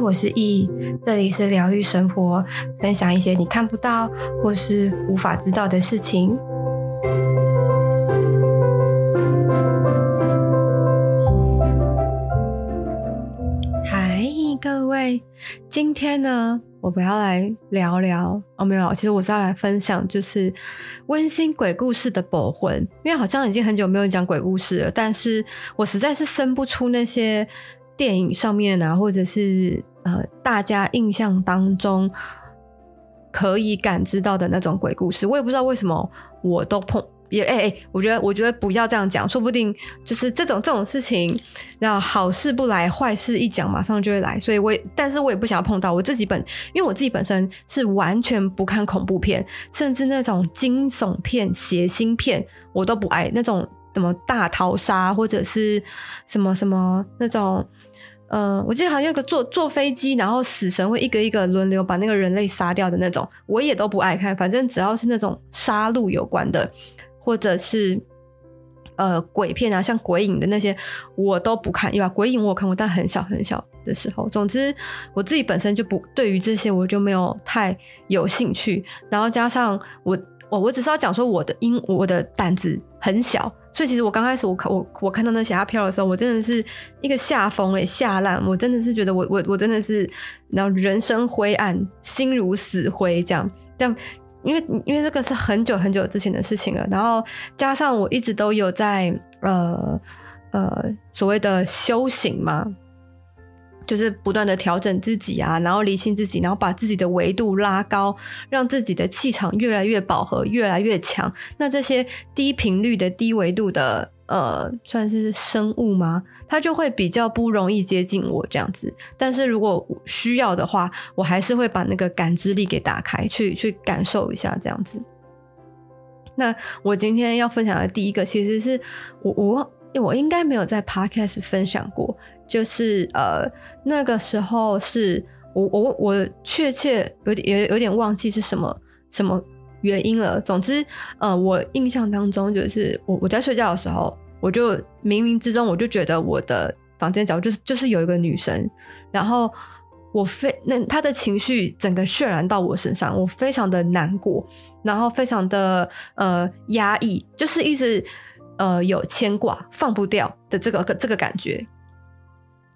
我是易，这里是疗愈生活，分享一些你看不到或是无法知道的事情。嗨，各位，今天呢，我们要来聊聊哦，没有，其实我是要来分享，就是温馨鬼故事的保魂，因为好像已经很久没有讲鬼故事了，但是我实在是生不出那些。电影上面啊，或者是呃，大家印象当中可以感知到的那种鬼故事，我也不知道为什么我都碰也哎哎，我觉得我觉得不要这样讲，说不定就是这种这种事情，那好事不来，坏事一讲马上就会来，所以我也，但是我也不想要碰到我自己本，因为我自己本身是完全不看恐怖片，甚至那种惊悚片、血腥片我都不爱，那种什么大逃杀或者是什么什么那种。呃，我记得好像有个坐坐飞机，然后死神会一个一个轮流把那个人类杀掉的那种，我也都不爱看。反正只要是那种杀戮有关的，或者是呃鬼片啊，像鬼影的那些，我都不看。有啊，鬼影我看过，但很小很小的时候。总之，我自己本身就不对于这些我就没有太有兴趣。然后加上我我我只是要讲说我的因我的胆子很小。所以其实我刚开始我看我我看到那些阿飘的时候，我真的是一个吓疯诶，吓烂！我真的是觉得我我我真的是然后人生灰暗，心如死灰这样。这样因为因为这个是很久很久之前的事情了，然后加上我一直都有在呃呃所谓的修行嘛。就是不断的调整自己啊，然后理清自己，然后把自己的维度拉高，让自己的气场越来越饱和，越来越强。那这些低频率的低维度的呃，算是生物吗？它就会比较不容易接近我这样子。但是如果需要的话，我还是会把那个感知力给打开，去去感受一下这样子。那我今天要分享的第一个，其实是我我我应该没有在 Podcast 分享过。就是呃，那个时候是我我我确切有点有有点忘记是什么什么原因了。总之，呃，我印象当中就是我我在睡觉的时候，我就冥冥之中我就觉得我的房间角落就是就是有一个女生，然后我非那她的情绪整个渲染到我身上，我非常的难过，然后非常的呃压抑，就是一直呃有牵挂放不掉的这个这个感觉。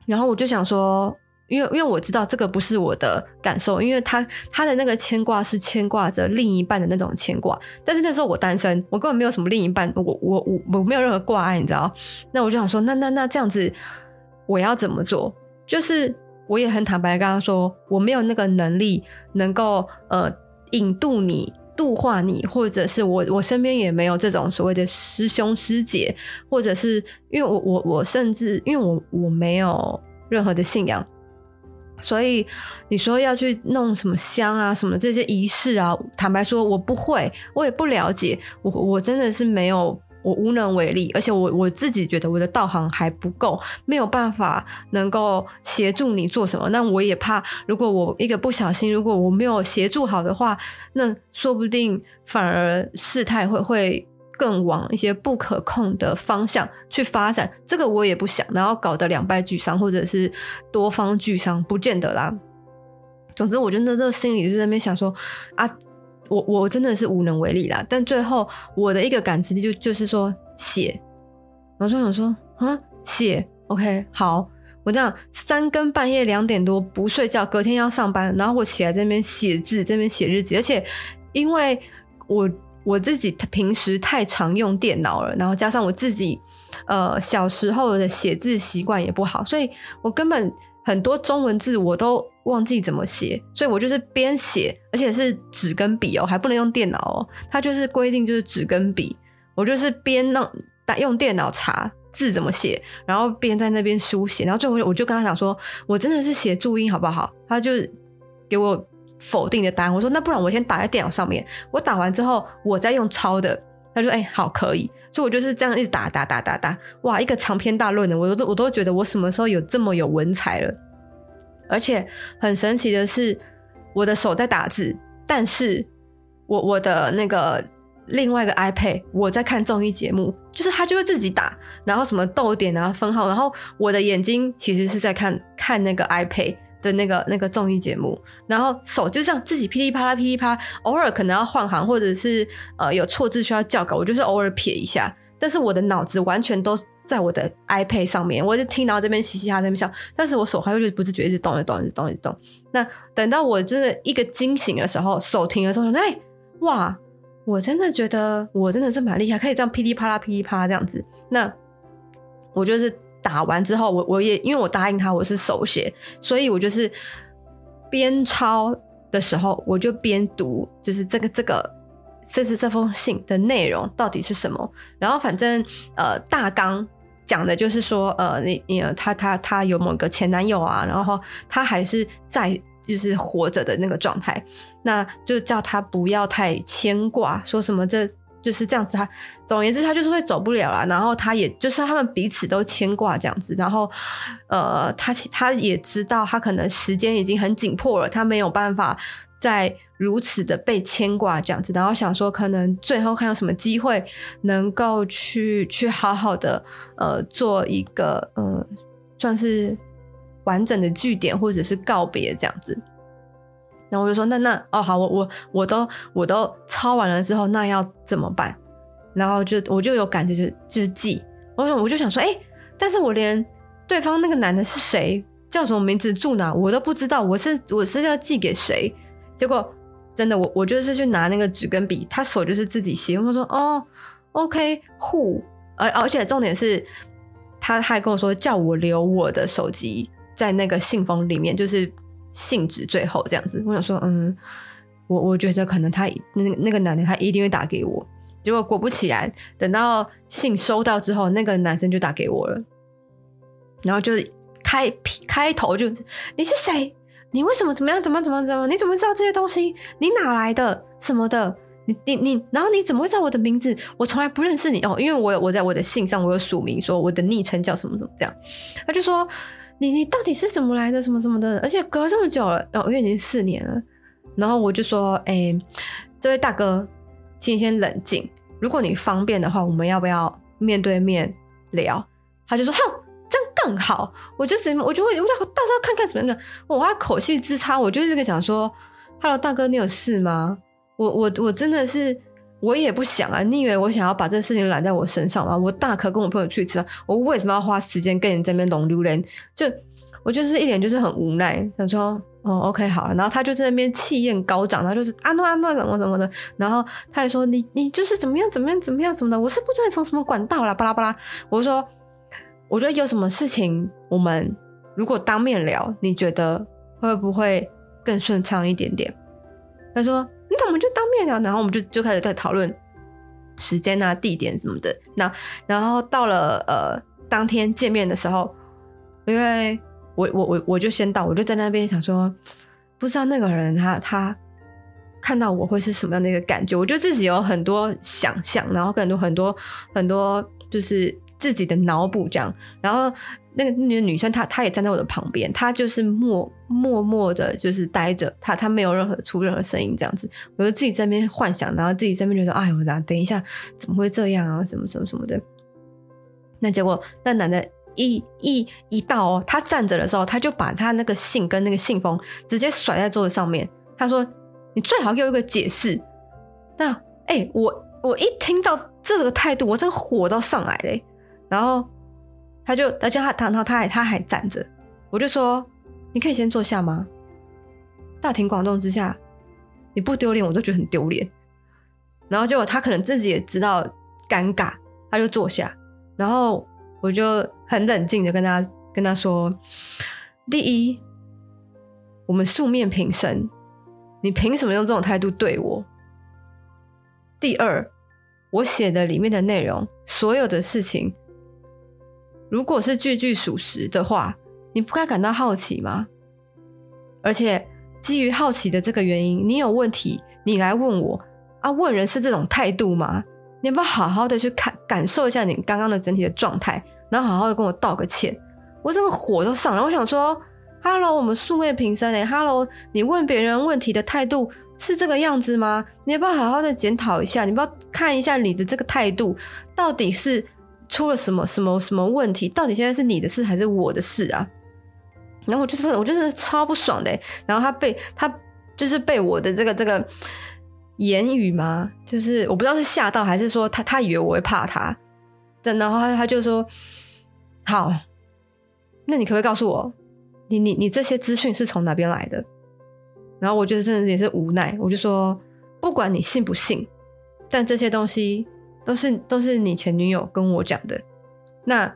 然后我就想说，因为因为我知道这个不是我的感受，因为他他的那个牵挂是牵挂着另一半的那种牵挂，但是那时候我单身，我根本没有什么另一半，我我我我没有任何挂碍，你知道？那我就想说，那那那这样子，我要怎么做？就是我也很坦白的跟他说，我没有那个能力能够呃引渡你。度化你，或者是我，我身边也没有这种所谓的师兄师姐，或者是因为我我我甚至因为我我没有任何的信仰，所以你说要去弄什么香啊什么这些仪式啊，坦白说我不会，我也不了解，我我真的是没有。我无能为力，而且我我自己觉得我的道行还不够，没有办法能够协助你做什么。那我也怕，如果我一个不小心，如果我没有协助好的话，那说不定反而事态会会更往一些不可控的方向去发展。这个我也不想，然后搞得两败俱伤，或者是多方俱伤，不见得啦。总之，我觉得这心里就在那边想说啊。我我真的是无能为力啦，但最后我的一个感知力就就是说写，然后就想说啊写，OK 好，我这样三更半夜两点多不睡觉，隔天要上班，然后我起来在那边写字，在那边写日记，而且因为我我自己平时太常用电脑了，然后加上我自己呃小时候的写字习惯也不好，所以我根本。很多中文字我都忘记怎么写，所以我就是边写，而且是纸跟笔哦，还不能用电脑哦。它就是规定就是纸跟笔，我就是边让用电脑查，字怎么写，然后边在那边书写，然后最后我就跟他讲说，我真的是写注音好不好？他就给我否定的答案。我说那不然我先打在电脑上面，我打完之后我再用抄的。他说哎、好可以，所以我就是这样一直打打打打打，哇一个长篇大论的，我都我都觉得我什么时候有这么有文采了。而且很神奇的是，我的手在打字，但是我我的那个。另外一个 iPad，我在看综艺节目，就是他就会自己打，然后什么逗点啊、分号，然后我的眼睛其实是在看看那个 iPad 的那个那个综艺节目，然后手就这样自己噼里啪啦噼里啪啦，偶尔可能要换行或者是呃有错字需要校稿，我就是偶尔撇一下，但是我的脑子完全都在我的 iPad 上面，我就听到这边嘻嘻哈哈在那边笑，但是我手还会就不自觉一直动一直动一直动一直动，那等到我真的一个惊醒的时候，手停了之后，哎、哇！我真的觉得我真的是蛮厉害，可以这样噼里啪啦噼里啪啦这样子。那我就是打完之后，我我也因为我答应他我是手写，所以我就是边抄的时候我就边读，就是这个这个这是这封信的内容到底是什么。然后反正呃大纲讲的就是说呃你你他他他有某个前男友啊，然后他还是在。就是活着的那个状态，那就叫他不要太牵挂，说什么这就是这样子。他总言之，他就是会走不了了。然后他也就是他们彼此都牵挂这样子。然后呃，他他也知道他可能时间已经很紧迫了，他没有办法在如此的被牵挂这样子。然后想说，可能最后看有什么机会能够去去好好的呃做一个呃算是。完整的句点或者是告别这样子，然后我就说那那哦好，我我我都我都抄完了之后，那要怎么办？然后就我就有感觉就就是寄，我想我就想说哎、但是我连对方那个男的是谁，叫什么名字，住哪我都不知道，我是我是要寄给谁？结果真的我我就是去拿那个纸跟笔，他手就是自己写，我说哦，OK，who，而而且重点是他他还跟我说叫我留我的手机。在那个信封里面，就是信纸最后这样子。我想说，嗯，我我觉得可能他那那个男的他一定会打给我。结果果不其然，等到信收到之后，那个男生就打给我了。然后就开开头就你是谁？你为什么怎么样？怎么怎么怎么？你怎么知道这些东西？你哪来的？什么的？你你你，然后你怎么会知道我的名字？我从来不认识你哦，因为我有我在我的信上我有署名，说我的昵称叫什么什么这样。他就说。你你到底是怎么来的？什么什么的？而且隔了这么久了，哦，因为已经四年了。然后我就说，哎、这位大哥，请你先冷静。如果你方便的话，我们要不要面对面聊？他就说，哼，更好。我就怎么，我就会，我就到时候看看怎么样。我他口气之差，我就是这个想说，Hello，大哥，你有事吗？我我我真的是。我也不想啊！你以为我想要把这事情揽在我身上吗？我大可跟我朋友去吃饭，我为什么要花时间跟你这边弄榴莲？就我就是一点就是很无奈，想说哦，OK 好了。然后他就在那边气焰高涨，然后就是啊诺啊诺怎么怎么的。然后他还说你你就是怎么样怎么样怎么样怎么的？我是不知道你从什么管道啦，巴拉巴拉。我就说我觉得有什么事情我们如果当面聊，你觉得会不会更顺畅一点点？他说。那我们就当面聊，然后我们就就开始在讨论时间啊、地点什么的。那然后到了呃当天见面的时候，因为我我我我就先到，我就在那边想说，不知道那个人他他看到我会是什么样的一个感觉。我就自己有很多想象，然后很多很多很多就是自己的脑补这样，然后。那个女女生，她她也站在我的旁边，她就是默默默的，就是待着，她她没有任何出任何声音这样子，我就自己在那边幻想，然后自己在那边觉得，哎，我等一下怎么会这样啊，什么什么什么的。那结果那男的一一一到哦，他站着的时候，他就把他那个信跟那个信封直接甩在桌子上面，他说：“你最好给我一个解释。”那哎，我我一听到这个态度，我这个火都上来了，然后。他就，而且他，他，他，他还，他还站着。我就说，你可以先坐下吗？大庭广众之下，你不丢脸，我都觉得很丢脸。然后结果他可能自己也知道尴尬，他就坐下。然后我就很冷静的跟他跟他说：第一，我们素面平生，你凭什么用这种态度对我？第二，我写的里面的内容，所有的事情。如果是句句属实的话，你不该感到好奇吗？而且基于好奇的这个原因，你有问题，你来问我啊？问人是这种态度吗？你不要好好的去看感受一下你刚刚的整体的状态，然后好好的跟我道个歉？我这个火都上了，我想说，Hello，我们素昧平生诶，Hello，你问别人问题的态度是这个样子吗？你要不要好好的检讨一下？你不要看一下你的这个态度到底是出了什么什么什么问题？到底现在是你的事还是我的事啊？然后我就是我就是超不爽的，然后他被他就是被我的这个这个言语嘛，就是我不知道是吓到还是说他他以为我会怕他，然后他他就说好，那你可不可以告诉我，你你你这些资讯是从哪边来的？然后我觉得真的也是无奈，我就说不管你信不信，但这些东西都是都是你前女友跟我讲的，那。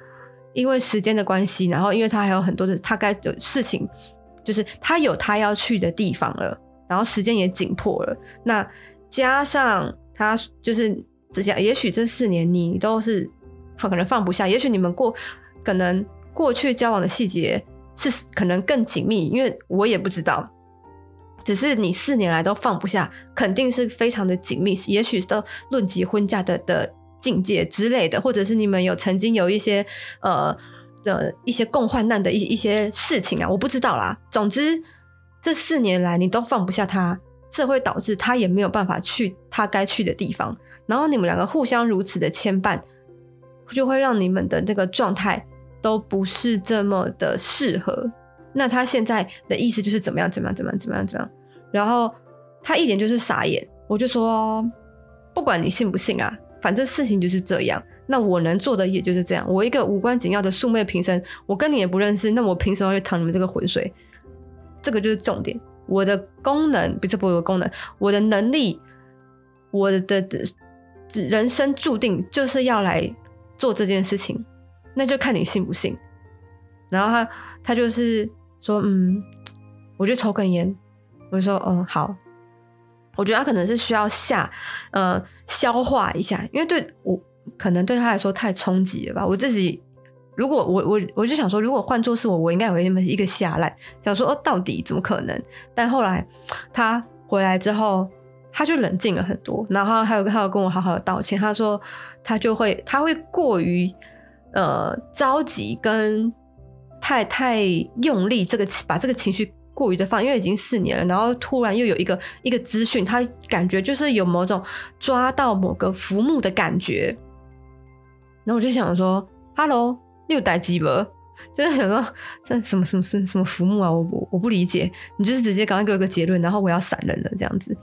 因为时间的关系，然后因为他还有很多的他该的事情，就是他有他要去的地方了，然后时间也紧迫了。那加上他就是只想，也许这四年你都是可能放不下，也许你们过可能过去交往的细节是可能更紧密，因为我也不知道，只是你四年来都放不下，肯定是非常的紧密，也许都论及婚嫁的的。境界之类的，或者是你们有曾经有一些呃的一些共患难的一一些事情啊，我不知道啦。总之，这四年来你都放不下他，这会导致他也没有办法去他该去的地方。然后你们两个互相如此的牵绊，就会让你们的这个状态都不是这么的适合。那他现在的意思就是怎么样怎么样怎么样怎么样怎么样，然后他一点就是傻眼。我就说，不管你信不信啊。反正事情就是这样，那我能做的也就是这样。我一个无关紧要的素昧平生，我跟你也不认识，那我凭什么要去淌你们这个浑水？这个就是重点。我的功能不是不是我的功能，我的能力，我的，的人生注定就是要来做这件事情，那就看你信不信。然后他他就是说，嗯，我就抽根烟，我就说，嗯，好。我觉得他可能是需要下，呃，消化一下，因为对我可能对他来说太冲击了吧。我自己如果我我我就想说，如果换作是我，我应该有那么一个下烂，想说哦，到底怎么可能？但后来他回来之后，他就冷静了很多，然后还有他有跟我好好的道歉。他说他就会他会过于呃着急跟太太用力，这个把这个情绪。过于的放，因为已经四年了，然后突然又有一个一个资讯，他感觉就是有某种抓到某个浮木的感觉，然后我就想说，Hello，你有待机不？就是想说这什么什么什什么浮木啊，我我我不理解，你就是直接赶快给我一个结论，然后我要闪人了这样子，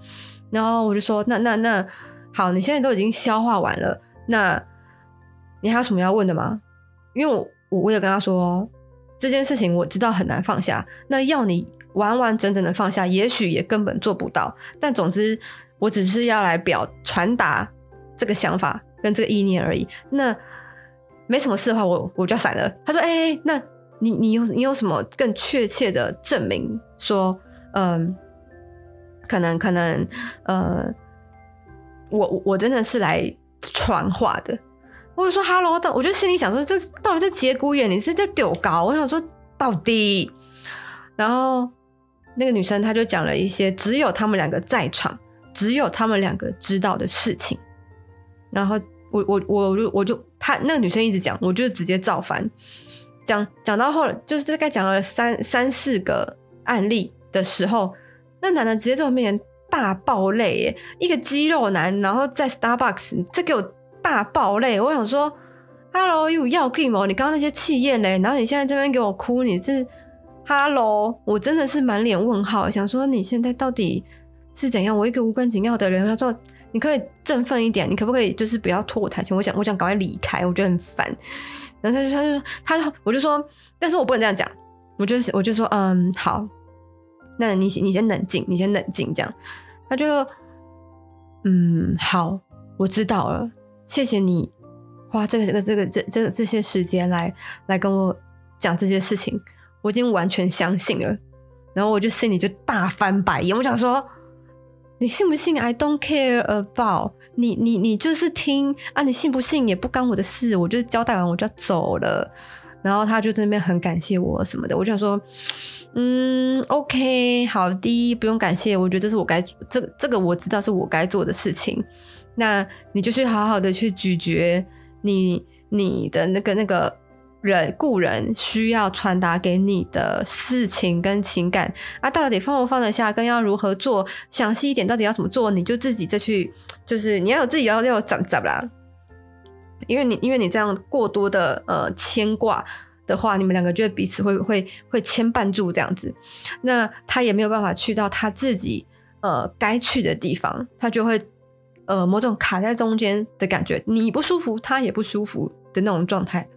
然后我就说，那那那好，你现在都已经消化完了，那你还有什么要问的吗？因为我我我也跟他说这件事情我知道很难放下，那要你。完完整整的放下，也许也根本做不到。但总之，我只是要来表传达这个想法跟这个意念而已。那没什么事的话，我我就要闪了。他说：“哎、欸，那你你有你有什么更确切的证明？说，嗯，可能可能，呃，我我真的是来传话的。”我就说哈喽，到我就心里想说，这到底是节骨眼，你是在丢高？我想说到底，然后。那个女生，她就讲了一些只有他们两个在场，只有他们两个知道的事情。然后我我我就我就她那个女生一直讲，我就直接造反。讲讲到后来，就是大概讲了三三四个案例的时候，那男的直接在我面前大爆泪耶，一个肌肉男，然后在 Starbucks 这给我大爆泪。我想说，Hello，有要 game？你刚刚那些气焰嘞，然后你现在这边给我哭，你是？哈喽，我真的是满脸问号，想说你现在到底是怎样？我一个无关紧要的人，他说你可以振奋一点，你可不可以就是不要拖我台前？我想，我想赶快离开，我觉得很烦。然后他就他就说，他就我就说，但是我不能这样讲，我就我就说，嗯，好，那你你先冷静，你先冷静，这样。他就嗯，好，我知道了，谢谢你花这个这个这个这这这些时间来来跟我讲这些事情。我已经完全相信了，然后我就心里就大翻白眼。我想说，你信不信？I don't care about 你，你你就是听啊，你信不信也不干我的事。我就交代完我就要走了。然后他就在那边很感谢我什么的，我就想说，嗯，OK，好的，不用感谢，我觉得这是我该这这个我知道是我该做的事情，那你就去好好的去咀嚼你你的那个那个。人故人需要传达给你的事情跟情感啊，到底放不放得下，跟要如何做，详细一点，到底要怎么做，你就自己再去，就是你要有自己要要怎么怎么啦，因为你因为你这样过多的呃牵挂的话，你们两个就彼此会会会牵绊住这样子，那他也没有办法去到他自己呃该去的地方，他就会呃某种卡在中间的感觉，你不舒服，他也不舒服的那种状态。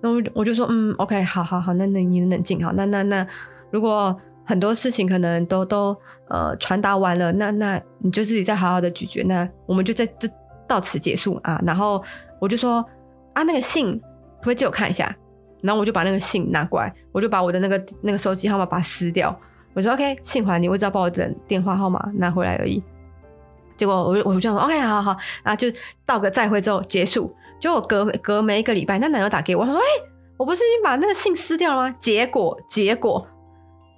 那我我就说，嗯，OK，好好好，那那你冷静好，那那那，如果很多事情可能都都呃传达完了，那那你就自己再好好的咀嚼，那我们就在这到此结束啊。然后我就说啊，那个信可不可以借我看一下？然后我就把那个信拿过来，我就把我的那个那个手机号码把它撕掉。我说 OK，信还你，我只要把我的电话号码拿回来而已。结果我就我就这样说 OK，好好好，啊，就道个再会之后结束。就我隔隔没一个礼拜，那男的打给我，他说：“哎、我不是已经把那个信撕掉了吗？”结果结果，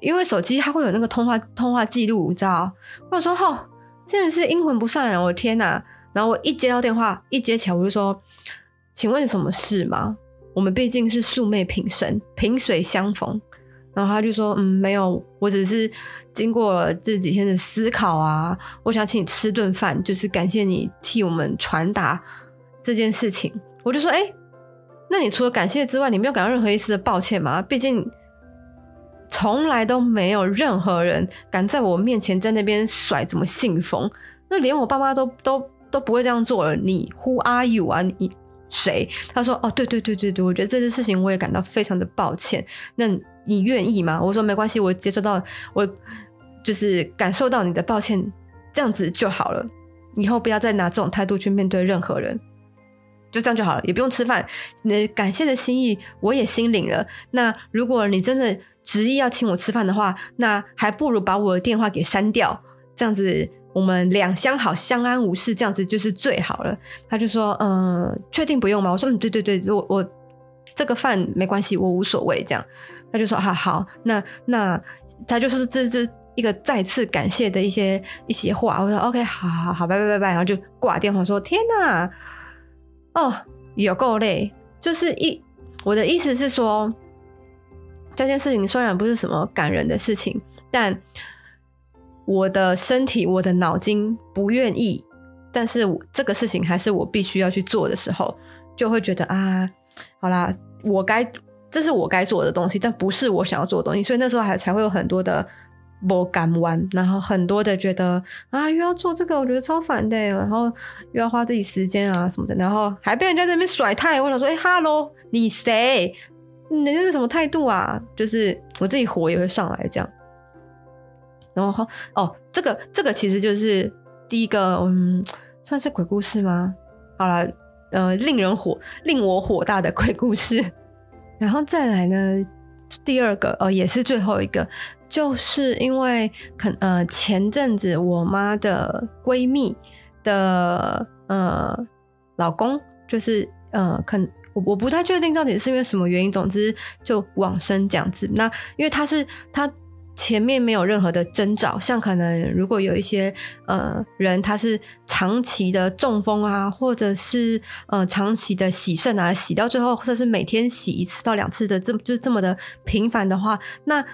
因为手机它会有那个通话通话记录，你知道？我说：“吼，真的是阴魂不散啊！我的天哪！”然后我一接到电话，一接起来我就说：“请问什么事吗？我们毕竟是素昧平生，萍水相逢。”然后他就说：“嗯，没有，我只是经过这几天的思考啊，我想请你吃顿饭，就是感谢你替我们传达。”这件事情，我就说，哎、那你除了感谢之外，你没有感到任何一丝的抱歉吗？毕竟从来都没有任何人敢在我面前在那边甩什么信封，那连我爸妈都都都不会这样做了。你 Who are you 啊？你谁？他说，哦，对对对对对，我觉得这件事情我也感到非常的抱歉。那你愿意吗？我说没关系，我接受到，我就是感受到你的抱歉，这样子就好了。以后不要再拿这种态度去面对任何人。就这样就好了，也不用吃饭。你感谢的心意我也心领了。那如果你真的执意要请我吃饭的话，那还不如把我的电话给删掉，这样子我们两相好，相安无事，这样子就是最好了。他就说：“嗯、确定不用吗？”我说：“嗯，对对对，我我这个饭没关系，我无所谓。”这样他就说：“好好，那那他就是这这一个再次感谢的一些一些话。”我说：“OK，好好好，拜拜拜拜。”然后就挂电话说：“天哪！”哦，有够累，就是一，我的意思是说，这件事情虽然不是什么感人的事情，但我的身体、我的脑筋不愿意，但是这个事情还是我必须要去做的时候，就会觉得啊，好啦，我该，这是我该做的东西，但不是我想要做的东西，所以那时候还才会有很多的。不敢玩，然后很多的觉得啊，又要做这个，我觉得超烦的，然后又要花自己时间啊什么的，然后还被人家在那边甩态。我想说，哎、欸，哈喽，你谁？你这是什么态度啊？就是我自己火也会上来这样。然后哦，这个这个其实就是第一个，嗯，算是鬼故事吗？好了，呃，令人火，令我火大的鬼故事。然后再来呢，第二个哦，也是最后一个。就是因为可呃前阵子我妈的闺蜜的呃老公就是呃可我我不太确定到底是因为什么原因，总之就往生这样子。那因为他是他前面没有任何的征兆，像可能如果有一些呃人他是长期的中风啊，或者是呃长期的洗肾啊，洗到最后或者是每天洗一次到两次的这就这么的频繁的话，那。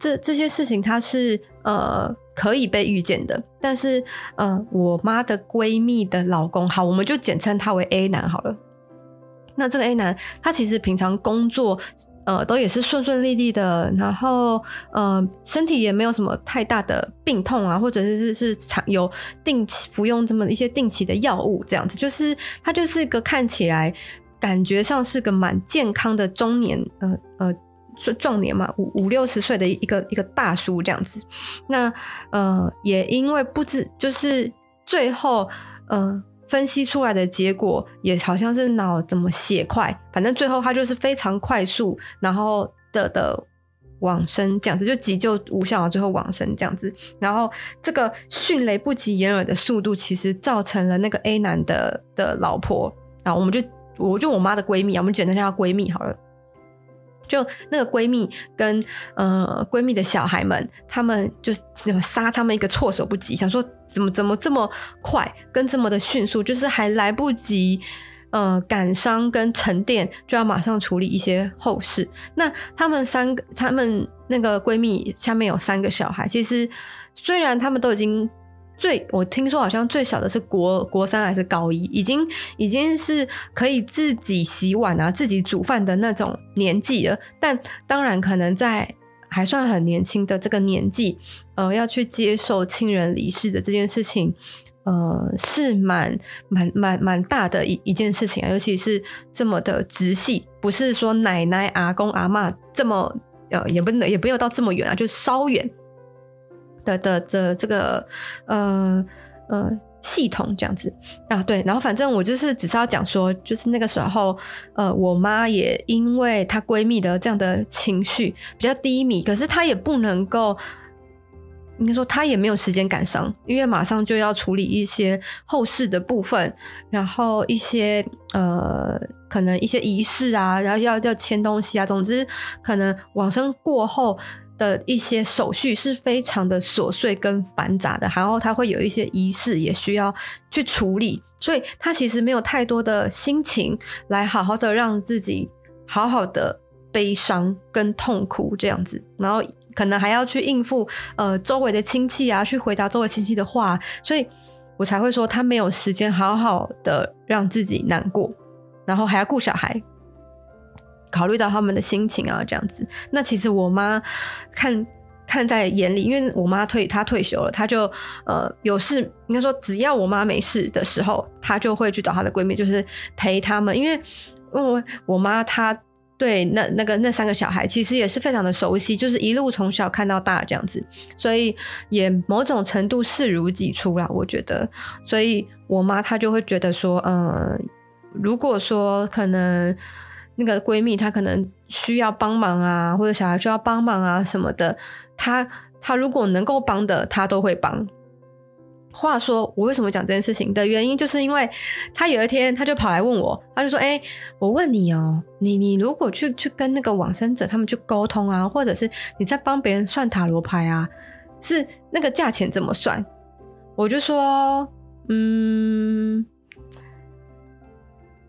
这这些事情，它是呃可以被预见的，但是呃，我妈的闺蜜的老公，好，我们就简称他为 A 男好了。那这个 A 男，他其实平常工作呃都也是顺顺利利的，然后呃身体也没有什么太大的病痛啊，或者是是常有定期服用这么一些定期的药物，这样子，就是他就是一个看起来感觉上是个蛮健康的中年呃呃。壮年嘛，五五六十岁的一个一个大叔这样子，那呃也因为不知就是最后呃分析出来的结果也好像是脑怎么血块，反正最后他就是非常快速，然后的的往生这样子，就急救无效，最后往生这样子，然后这个迅雷不及掩耳的速度，其实造成了那个 A 男的的老婆，啊我们就我就我妈的闺蜜啊，我们简称叫她闺蜜好了。就那个闺蜜跟呃闺蜜的小孩们，他们就怎么杀他们一个措手不及，想说怎么怎么这么快，跟这么的迅速，就是还来不及呃感伤跟沉淀，就要马上处理一些后事。那他们三个，他们那个闺蜜下面有三个小孩，其实虽然他们都已经。最我听说好像最小的是国国三还是高一，已经已经是可以自己洗碗啊、自己煮饭的那种年纪了。但当然，可能在还算很年轻的这个年纪，呃，要去接受亲人离世的这件事情，呃，是蛮蛮蛮蛮大的一一件事情啊。尤其是这么的直系，不是说奶奶、阿公、阿嬷这么呃，也不能也不用到这么远啊，就稍远。的的的这个呃呃系统这样子啊，对，然后反正我就是只是要讲说，就是那个时候，呃，我妈也因为她闺蜜的这样的情绪比较低迷，可是她也不能够，应该说她也没有时间感伤，因为马上就要处理一些后事的部分，然后一些呃可能一些仪式啊，然后要要签东西啊，总之可能往生过后。的一些手续是非常的琐碎跟繁杂的，然后他会有一些仪式也需要去处理，所以他其实没有太多的心情来好好的让自己好好的悲伤跟痛苦这样子，然后可能还要去应付呃周围的亲戚啊，去回答周围亲戚的话，所以我才会说他没有时间好好的让自己难过，然后还要顾小孩。考虑到他们的心情啊，这样子。那其实我妈看看在眼里，因为我妈退她退休了，她就呃有事，应该说只要我妈没事的时候，她就会去找她的闺蜜，就是陪他们。因为我我妈她对那那个那三个小孩其实也是非常的熟悉，就是一路从小看到大这样子，所以也某种程度视如己出啦，我觉得。所以我妈她就会觉得说，嗯、呃，如果说可能。那个闺蜜她可能需要帮忙啊，或者小孩需要帮忙啊什么的，她她如果能够帮的，她都会帮。话说我为什么讲这件事情的原因，就是因为她有一天她就跑来问我，她就说：“哎，我问你哦，你你如果去去跟那个往生者他们去沟通啊，或者是你在帮别人算塔罗牌啊，是那个价钱怎么算？”我就说：“嗯，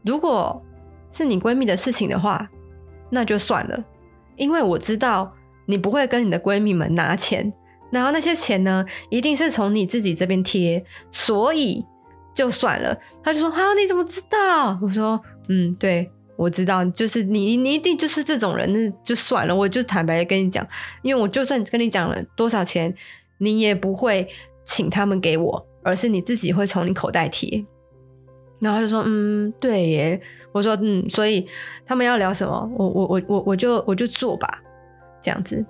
如果。”是你闺蜜的事情的话，那就算了，因为我知道你不会跟你的闺蜜们拿钱，然后那些钱呢，一定是从你自己这边贴，所以就算了。他就说：“啊，你怎么知道？”我说：“嗯，对，我知道，就是你，你一定就是这种人，那就算了。”我就坦白跟你讲，因为我就算跟你讲了多少钱，你也不会请他们给我，而是你自己会从你口袋贴。然后他就说：“嗯，对耶。”我说嗯，所以他们要聊什么，我我我我我就我就做吧，这样子。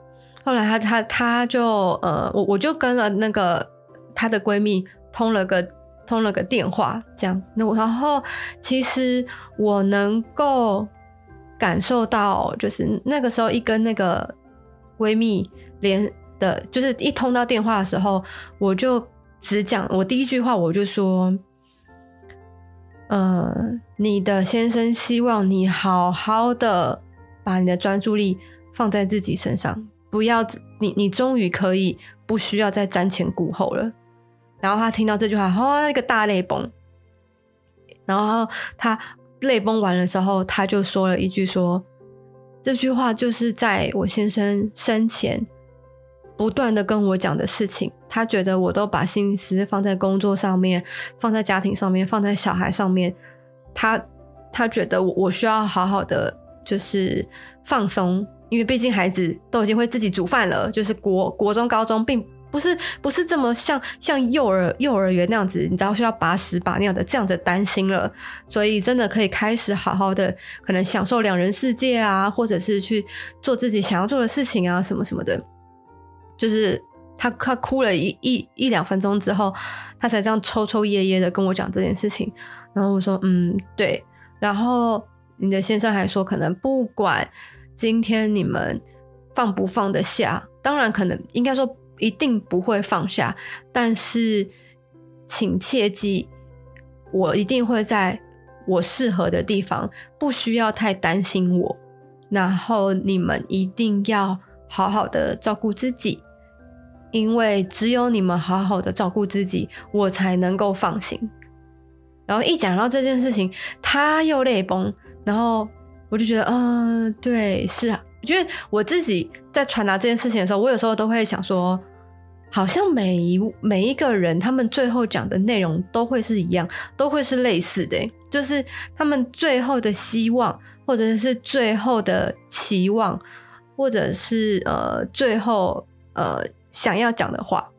后来他他他就呃，我我就跟了那个她的闺蜜通了个通了个电话，这样。那我然后其实我能够感受到，就是那个时候一跟那个闺蜜连的，就是一通到电话的时候，我就只讲我第一句话，我就说。呃，你的先生希望你好好的把你的专注力放在自己身上，不要你你终于可以不需要再瞻前顾后了。然后他听到这句话，哦，一个大泪崩。然后他泪崩完的时候，他就说了一句说：“这句话就是在我先生生前。”不断的跟我讲的事情，他觉得我都把心思放在工作上面，放在家庭上面，放在小孩上面。他他觉得我我需要好好的就是放松，因为毕竟孩子都已经会自己煮饭了，就是国国中高中，并不是不是这么像像幼儿幼儿园那样子，你知道需要把屎把尿的这样子担心了，所以真的可以开始好好的可能享受两人世界啊，或者是去做自己想要做的事情啊，什么什么的。就是他，他哭了一一一两分钟之后，他才这样抽抽噎噎的跟我讲这件事情。然后我说：“嗯，对。”然后你的先生还说：“可能不管今天你们放不放得下，当然可能应该说一定不会放下，但是请切记，我一定会在我适合的地方，不需要太担心我。”然后你们一定要好好的照顾自己，因为只有你们好好的照顾自己，我才能够放心。然后一讲到这件事情，他又泪崩，然后我就觉得，嗯、呃，对，是啊，因为我自己在传达这件事情的时候，我有时候都会想说，好像每一每一个人，他们最后讲的内容都会是一样，都会是类似的，就是他们最后的希望，或者是最后的期望，或者是呃，最后呃想要讲的话。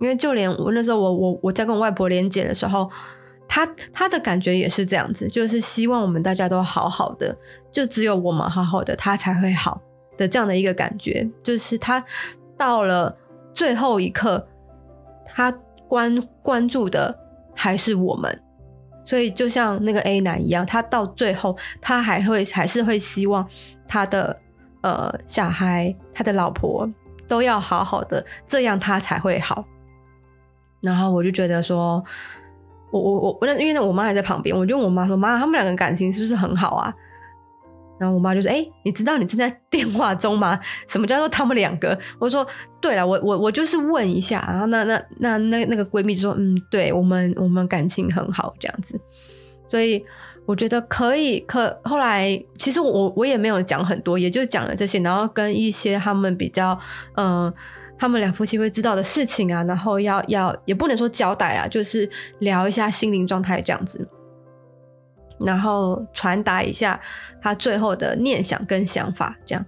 因为就连我那时候我，我我在跟我外婆连结的时候。他他的感觉也是这样子，就是希望我们大家都好好的，就只有我们好好的，他才会好的这样的一个感觉。就是他到了最后一刻，他关关注的还是我们，所以就像那个 A 男一样，他到最后他还会还是会希望他的呃小孩、他的老婆都要好好的，这样他才会好。然后我就觉得说。我我我那因为我妈还在旁边，我就问我妈说：“妈，他们两个感情是不是很好啊？”然后我妈就说：“哎、你知道你正在电话中吗？什么叫做他们两个？”我说：“对了，我我我就是问一下。”然后那那那那那个闺蜜就说：“嗯，对我们我们感情很好这样子。”所以我觉得可以。可后来其实我我也没有讲很多，也就讲了这些，然后跟一些他们比较嗯。呃他们两夫妻会知道的事情啊，然后要要也不能说交代啊，就是聊一下心灵状态这样子，然后传达一下他最后的念想跟想法这样。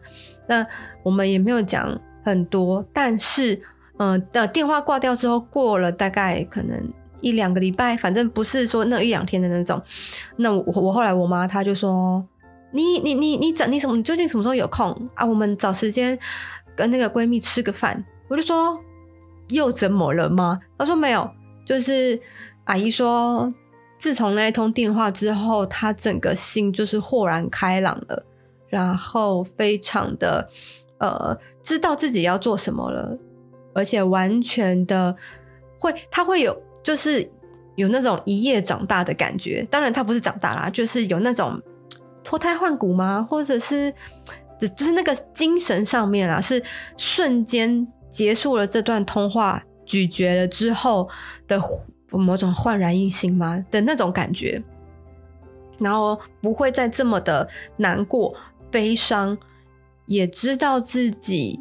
那我们也没有讲很多，但是嗯，的、电话挂掉之后，过了大概可能一两个礼拜，反正不是说那一两天的那种。那我我后来我妈她就说：“你你你你怎你什么？你最近什么时候有空啊？我们找时间跟那个闺蜜吃个饭。”我就说，又怎么了吗？他说没有，就是阿姨说，自从那一通电话之后，她整个心就是豁然开朗了，然后非常的呃，知道自己要做什么了，而且完全的会，她会有就是有那种一夜长大的感觉。当然，他不是长大啦，就是有那种脱胎换骨吗？或者是就是那个精神上面啊，是瞬间。结束了这段通话，咀嚼了之后的某种焕然一新吗的那种感觉，然后不会再这么的难过、悲伤，也知道自己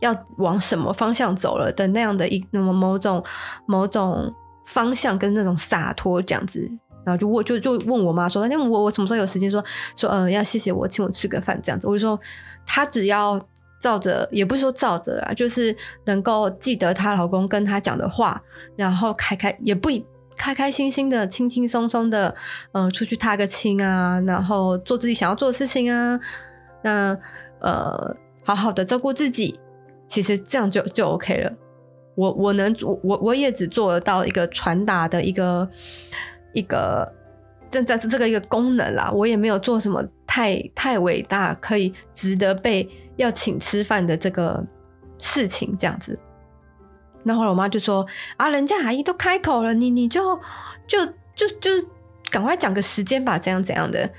要往什么方向走了的那样的一那么某种某种方向跟那种洒脱这样子，然后就我就就问我妈说：“那我我什么时候有时间说说嗯要谢谢我请我吃个饭这样子？”我就说她只要。照着也不是说照着啊，就是能够记得她老公跟她讲的话，然后开开也不开开心心的、轻轻松松的，嗯、呃，出去踏个青啊，然后做自己想要做的事情啊，那呃，好好的照顾自己，其实这样就就 OK 了。我我能做，我我也只做得到一个传达的一个一个这这这个一个功能啦，我也没有做什么太太伟大，可以值得被。要请吃饭的这个事情，这样子，那后后来我妈就说：“啊，人家阿姨都开口了，你你就就就就赶快讲个时间吧，怎样怎样的。”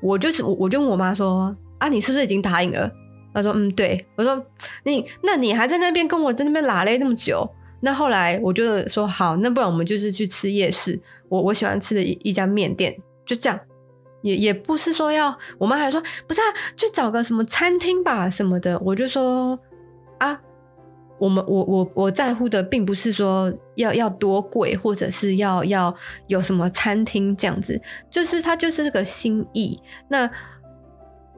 我就是我就问我妈说：“啊，你是不是已经答应了？”他说：“嗯，对。”我说：“你那你还在那边跟我在那边拉嘞那么久？”那后来我就说：“好，那不然我们就是去吃夜市，我我喜欢吃的一一家面店，就这样。”也也不是说要，我妈还说不是啊，去找个什么餐厅吧什么的。我就说啊，我们我我我在乎的并不是说要要多贵，或者是要要有什么餐厅这样子，就是它就是这个心意。那。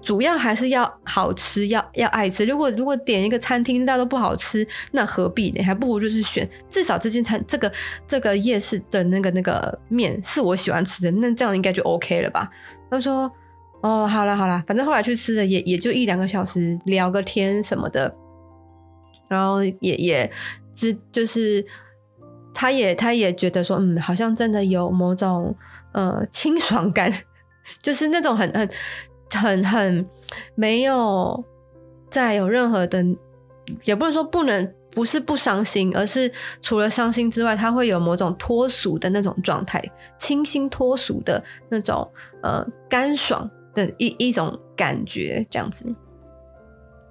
主要还是要好吃，要要爱吃。如果如果点一个餐厅，大家都不好吃，那何必呢？还不如就是选至少这间餐这个这个夜市的那个那个面是我喜欢吃的，那这样应该就 OK 了吧？他说：“哦，好了好了，反正后来去吃了也也就一两个小时，聊个天什么的，然后也也只就是他也他也觉得说，嗯，好像真的有某种呃清爽感，就是那种很很。”很很没有再有任何的，也不能说不能，不是不伤心，而是除了伤心之外，他会有某种脱俗的那种状态，清新脱俗的那种呃干爽的一一种感觉这样子。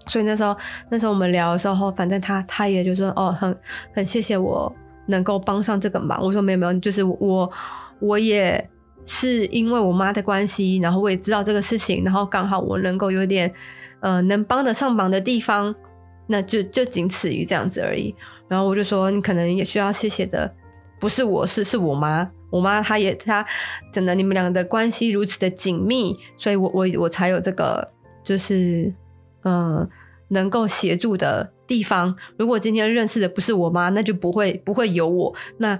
所以那时候，那时候我们聊的时候，反正他他也就说哦，很很谢谢我能够帮上这个忙。我说没有没有，就是我我也是因为我妈的关系，然后我也知道这个事情，然后刚好我能够有点呃能帮得上忙的地方，那就就仅此于这样子而已。然后我就说，你可能也需要谢谢的，不是我是是我妈，我妈她也她真的你们两个的关系如此的紧密，所以我我我才有这个就是。嗯，能够协助的地方，如果今天认识的不是我妈，那就不会不会有我。那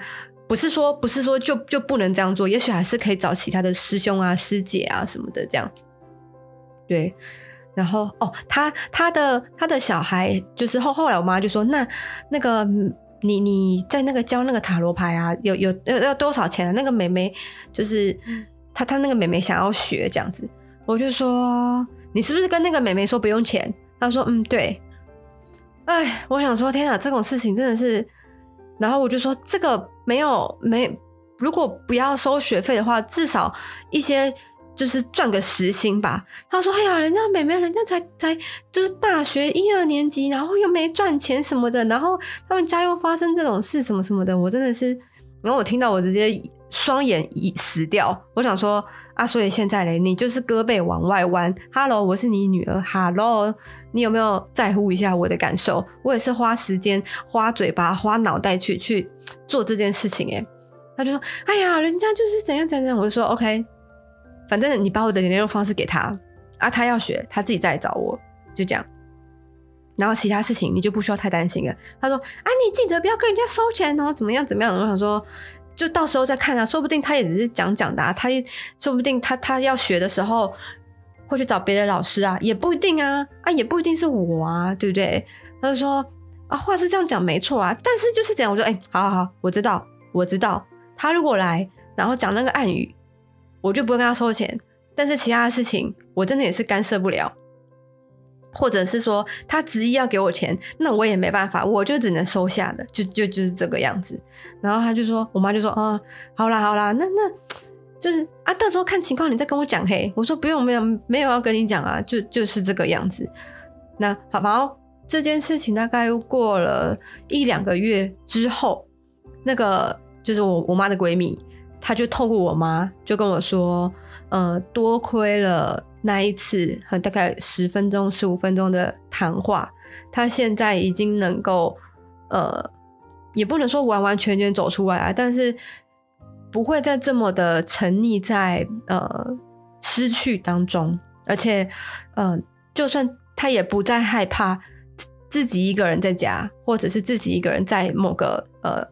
不是说不是说就就不能这样做，也许还是可以找其他的师兄啊、师姐啊什么的这样。对，然后哦，他他的他的小孩就是后后来我妈就说，那那个你你在那个教那个塔罗牌啊，有有要要多少钱啊？那个妹妹就是他他那个妹妹想要学这样子，我就说。你是不是跟那个妹妹说不用钱？她说嗯对。哎，我想说天啊，这种事情真的是。然后我就说这个没有没，如果不要收学费的话，至少一些就是赚个时薪吧。他说哎呀，人家妹妹人家才才就是大学一二年级，然后又没赚钱什么的，然后他们家又发生这种事什么什么的，我真的是，然后我听到我直接。双眼已死掉，我想说啊，所以现在嘞，你就是胳膊往外弯。Hello，我是你女儿。Hello，你有没有在乎一下我的感受？我也是花时间、花嘴巴、花脑袋去去做这件事情。诶，他就说，哎呀，人家就是怎样怎样。我就说，OK，反正你把我的联络方式给他啊，他要学，他自己再来找我，就这样。然后其他事情你就不需要太担心了。他说，啊，你记得不要跟人家收钱哦，怎么样怎么样？我想说。就到时候再看啊，说不定他也只是讲讲的啊，他也说不定他他要学的时候会去找别的老师啊，也不一定啊，啊也不一定是我啊，对不对？他就说啊，话是这样讲没错啊，但是就是这样，我说哎，好好好，我知道我知道，他如果来然后讲那个暗语，我就不会跟他收钱，但是其他的事情我真的也是干涉不了。或者是说他执意要给我钱，那我也没办法，我就只能收下的，就就就是这个样子。然后他就说，我妈就说，啊，好啦好啦，那那就是啊，到时候看情况你再跟我讲嘿。我说不用，没有没有要跟你讲啊，就就是这个样子。那好吧，这件事情大概又过了一两个月之后，那个就是我我妈的闺蜜，她就透过我妈就跟我说，呃，多亏了。那一次，和大概十分钟、十五分钟的谈话，她现在已经能够，呃，也不能说完完全全走出来，但是不会再这么的沉溺在呃失去当中，而且，呃，就算她也不再害怕自己一个人在家，或者是自己一个人在某个呃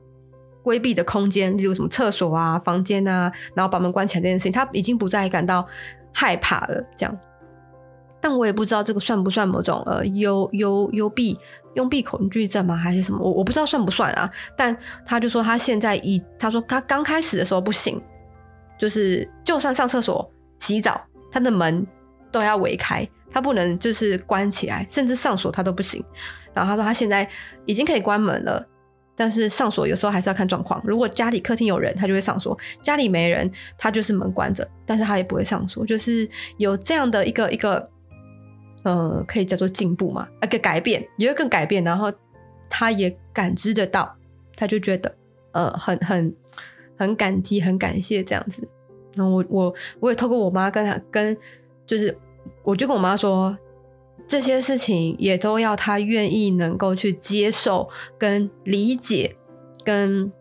规避的空间，例如什么厕所啊、房间啊，然后把门关起来这件事情，他已经不再感到。害怕了，这样，但我也不知道这个算不算某种呃幽幽幽闭幽闭恐惧症吗？还是什么？我我不知道算不算啊。但他就说他现在一，他说他刚开始的时候不行，就是就算上厕所、洗澡，他的门都要围开，他不能就是关起来，甚至上锁他都不行。然后他说他现在已经可以关门了。但是上锁有时候还是要看状况。如果家里客厅有人，他就会上锁；家里没人，他就是门关着，但是他也不会上锁。就是有这样的一个一个，呃，可以叫做进步嘛，一个改变，也会更改变。然后他也感知得到，他就觉得呃很很很感激，很感谢这样子。然后我我我也透过我妈跟他跟，就是我就跟我妈说。这些事情也都要他愿意能够去接受、跟理解、跟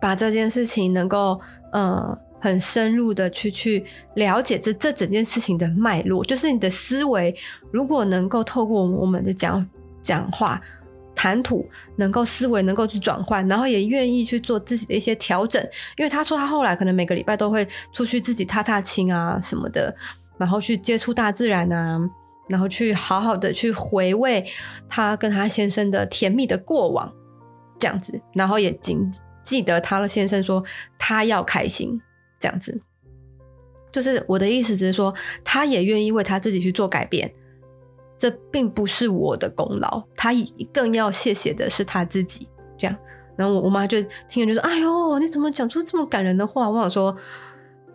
把这件事情能够呃很深入的去去了解这这整件事情的脉络。就是你的思维如果能够透过我们的讲讲话谈吐，能够思维能够去转换，然后也愿意去做自己的一些调整。因为他说他后来可能每个礼拜都会出去自己踏踏青啊什么的，然后去接触大自然啊。然后去好好的去回味他跟他先生的甜蜜的过往，这样子，然后也仅记得他的先生说他要开心，这样子，就是我的意思，只是说他也愿意为他自己去做改变，这并不是我的功劳，他更要谢谢的是他自己，这样。然后我妈就听了就说：“哎呦，你怎么讲出这么感人的话？”我想说，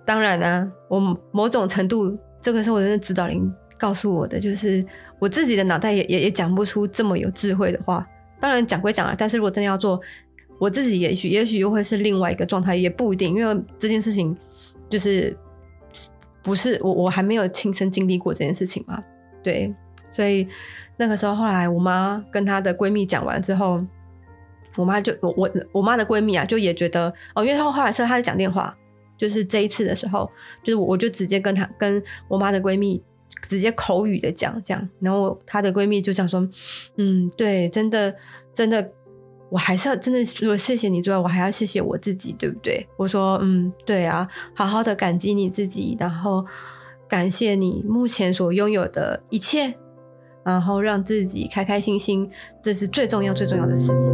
当然呢、啊，我某种程度。这个是我的指导灵告诉我的，就是我自己的脑袋也也也讲不出这么有智慧的话。当然讲归讲了，但是如果真的要做，我自己也许也许又会是另外一个状态，也不一定，因为这件事情就是不是我我还没有亲身经历过这件事情嘛，对，所以那个时候后来我妈跟她的闺蜜讲完之后，我妈就我我我妈的闺蜜啊，就也觉得哦，因为她后来是她在讲电话，就是这一次的时候，就是我就直接跟她跟我妈的闺蜜。直接口语的讲这样，然后她的闺蜜就讲说：“嗯，对，真的，真的，我还是要真的除了谢谢你之外，我还要谢谢我自己，对不对？”我说：“嗯，对啊，好好的感激你自己，然后感谢你目前所拥有的一切，然后让自己开开心心，这是最重要最重要的事情。”